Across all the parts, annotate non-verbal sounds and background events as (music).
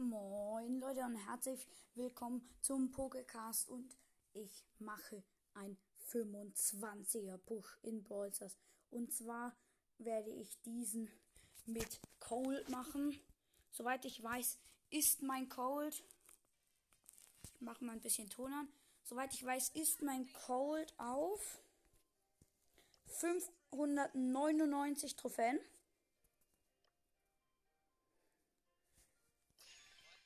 Moin Leute und herzlich willkommen zum Pokecast und ich mache ein 25er Push in Stars. Und zwar werde ich diesen mit Cold machen. Soweit ich weiß, ist mein Cold. Ich mache mal ein bisschen Ton an. Soweit ich weiß, ist mein Cold auf 599 Trophäen.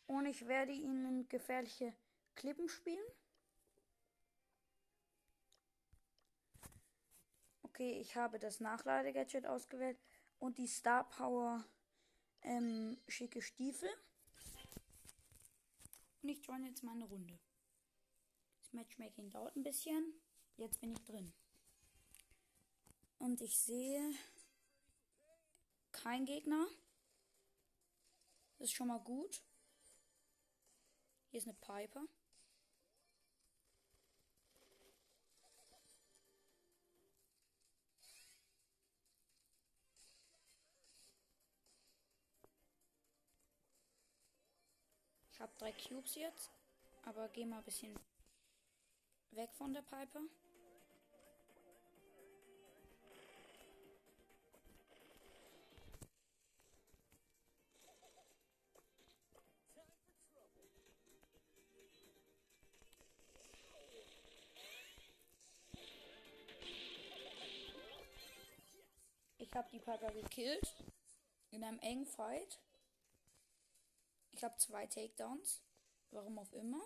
Und ich werde ihnen gefährliche Klippen spielen. Okay, ich habe das Nachladegadget ausgewählt und die Star Power ähm, schicke Stiefel. Und ich join jetzt mal eine Runde. Das Matchmaking dauert ein bisschen. Jetzt bin ich drin. Und ich sehe kein Gegner. Das ist schon mal gut. Hier ist eine Piper. Ich habe drei Cubes jetzt, aber geh mal ein bisschen weg von der Piper. Ich habe die Piper gekillt. In einem engen Fight. Ich habe zwei Takedowns. Warum auch immer.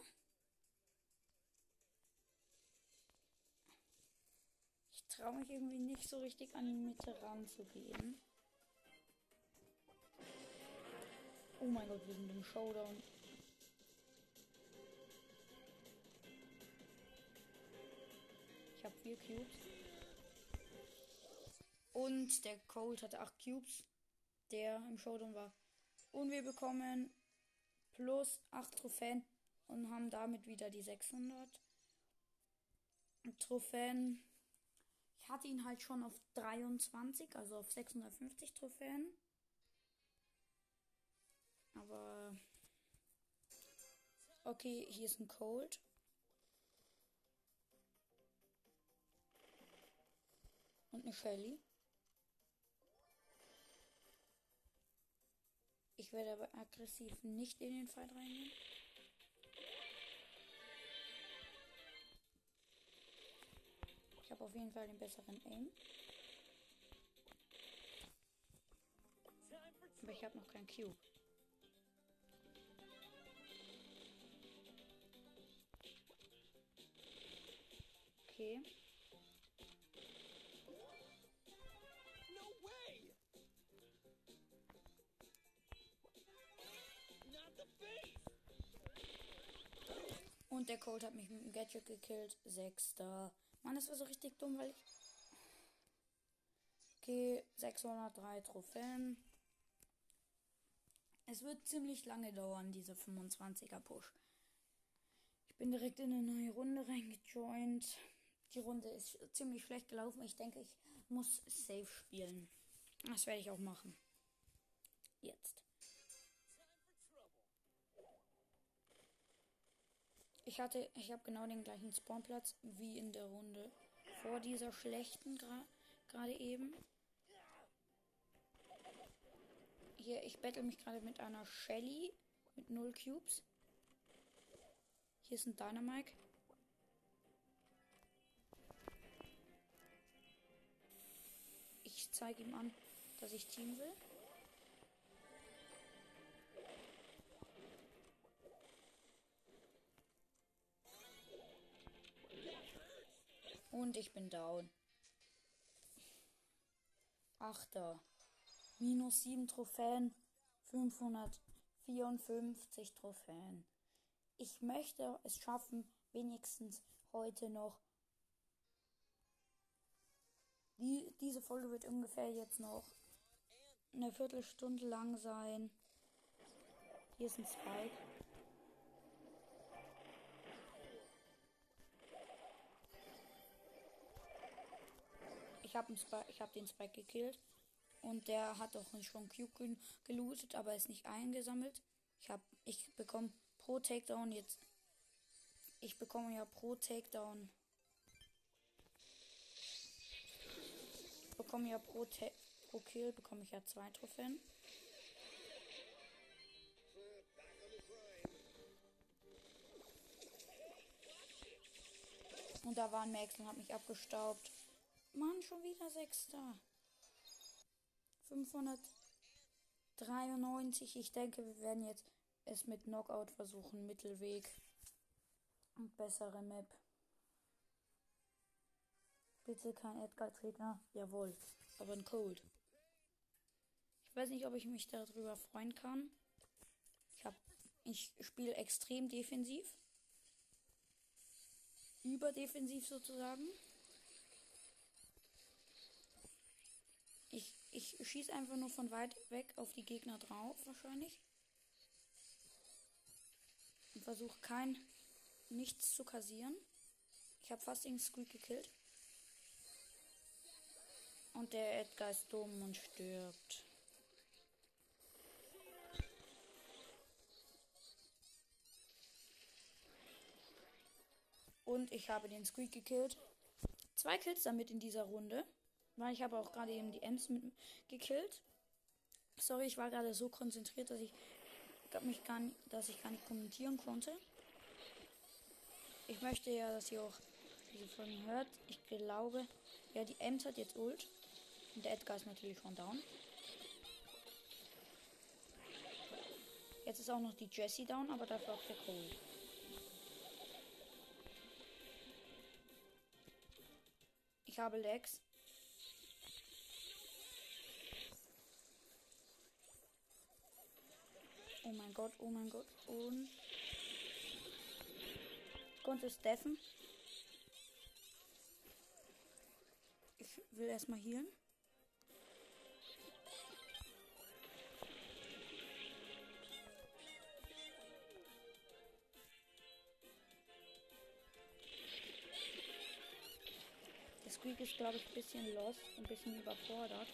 Ich traue mich irgendwie nicht so richtig an die Mitte ranzugehen. Oh mein Gott, wir sind im Showdown. Ich habe vier Cubes. Und der Cold hatte 8 Cubes, der im Showdown war. Und wir bekommen plus 8 Trophäen und haben damit wieder die 600 Trophäen. Ich hatte ihn halt schon auf 23, also auf 650 Trophäen. Aber okay, hier ist ein Cold. Und eine Shelly. Ich werde aber aggressiv nicht in den Fight reingehen. Ich habe auf jeden Fall den besseren Aim. Aber ich habe noch kein Cube. Okay. Und der Cold hat mich mit dem Gadget gekillt. Sechster. Mann, das war so richtig dumm, weil ich. Okay, 603 Trophäen. Es wird ziemlich lange dauern, diese 25er Push. Ich bin direkt in eine neue Runde reingejoint. Die Runde ist ziemlich schlecht gelaufen. Ich denke, ich muss safe spielen. Das werde ich auch machen. Jetzt. Ich hatte, ich habe genau den gleichen Spawnplatz wie in der Runde vor dieser schlechten gerade eben. Hier, ich battle mich gerade mit einer Shelly mit 0 Cubes. Hier ist ein Dynamike. Ich zeige ihm an, dass ich Team will. Und ich bin down. Achter. Minus 7 Trophäen. 554 Trophäen. Ich möchte es schaffen, wenigstens heute noch. Die, diese Folge wird ungefähr jetzt noch eine Viertelstunde lang sein. Hier ist ein Spike. Habe hab den Spike gekillt. Und der hat auch schon Cube gelootet, aber ist nicht eingesammelt. Ich Ich hab, ich bekomme pro Takedown jetzt. Ich bekomme ja pro Takedown. Ich bekomme ja pro, Ta pro Kill bekomme ich ja zwei Trophäen. Und da war ein Max und hat mich abgestaubt. Mann, schon wieder Sechster. 593. Ich denke, wir werden jetzt es mit Knockout versuchen. Mittelweg. Und bessere Map. Bitte kein Edgar-Gegner. Jawohl. Aber ein Cold. Ich weiß nicht, ob ich mich darüber freuen kann. Ich hab. Ich spiele extrem defensiv. Überdefensiv sozusagen. Ich, ich schieße einfach nur von weit weg auf die Gegner drauf, wahrscheinlich. Und versuche kein nichts zu kassieren. Ich habe fast den Squeak gekillt. Und der Edgar ist dumm und stirbt. Und ich habe den Squeak gekillt. Zwei Kills damit in dieser Runde. Weil ich habe auch gerade eben die Ems mit gekillt. Sorry, ich war gerade so konzentriert, dass ich mich gar nicht, dass ich gar nicht kommentieren konnte. Ich möchte ja, dass ihr auch diese Folgen hört. Ich glaube, ja, die Ems hat jetzt Ult. Und der Edgar ist natürlich schon down. Jetzt ist auch noch die Jessie down, aber dafür auch der Cole. Ich habe Lex. Mein Gott, oh mein Gott. Und. Konnte Steffen. Ich will erstmal healen. Der Squeak ist, glaube ich, ein bisschen lost, ein bisschen überfordert.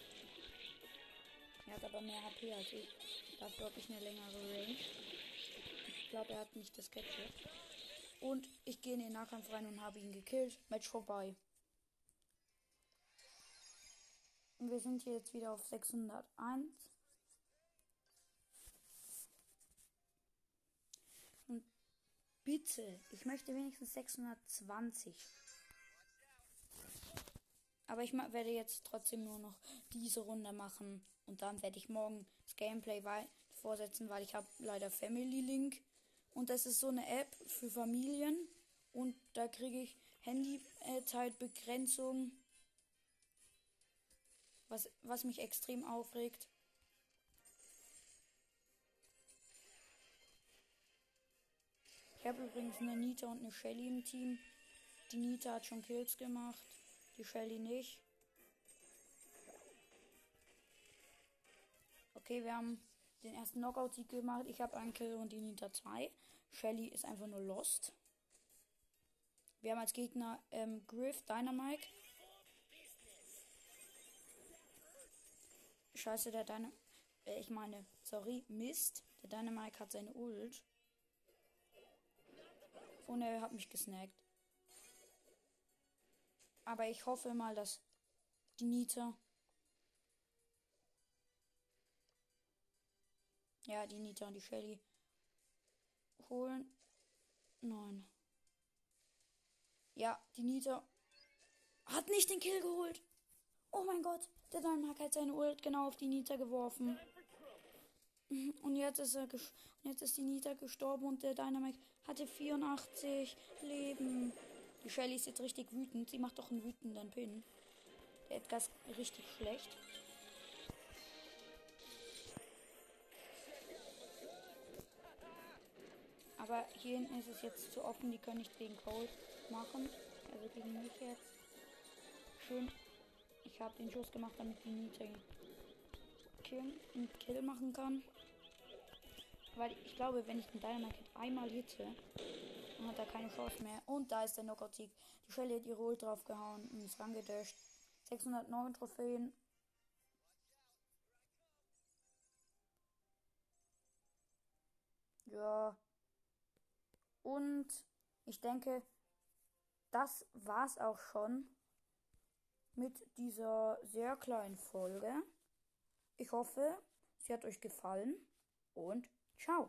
Er hat aber mehr HP als ich. Dafür habe ich eine längere Range. Ich glaube, er hat nicht das Gadget. Und ich gehe in den Nahkampf rein und habe ihn gekillt. Match vorbei. Und wir sind hier jetzt wieder auf 601. Und bitte, ich möchte wenigstens 620. Aber ich werde jetzt trotzdem nur noch diese Runde machen. Und dann werde ich morgen das Gameplay vorsetzen, weil ich habe leider Family Link. Und das ist so eine App für Familien. Und da kriege ich Handyzeitbegrenzung. Was, was mich extrem aufregt. Ich habe übrigens eine Nita und eine Shelly im Team. Die Nita hat schon Kills gemacht. Die Shelly nicht. Okay, wir haben den ersten Knockout-Sieg gemacht. Ich habe einen Kill und die Nita zwei. Shelly ist einfach nur lost. Wir haben als Gegner ähm, Griff, Dynamite. Scheiße, der Dynamite. Äh, ich meine, sorry, Mist. Der Dynamite hat seine Ult. Und er hat mich gesnackt. Aber ich hoffe mal, dass die Nita. Ja, die Nita und die Shelly holen. Nein. Ja, die Nita hat nicht den Kill geholt. Oh mein Gott, der Dynamite hat seine Ult genau auf die Nita geworfen. (laughs) Und jetzt ist er jetzt ist die Nita gestorben und der Dynamite hatte 84 Leben. Die Shelly ist jetzt richtig wütend. Sie macht doch einen wütenden Pin. Der Edgar ist richtig schlecht. Aber hier hinten ist es jetzt zu offen. Die können nicht gegen Cold machen. Also gegen mich jetzt. Schön. Ich habe den Schuss gemacht, damit die Nita Kill, einen Kill machen kann. Weil ich glaube, wenn ich den Dynamite einmal hitte, und hat da keine Chance mehr. Und da ist der Knockout Sieg. Die Schelle hat ihre Ult draufgehauen und ist rangedasht. 609 Trophäen. Ja. Und ich denke, das war's auch schon mit dieser sehr kleinen Folge. Ich hoffe, sie hat euch gefallen und ciao.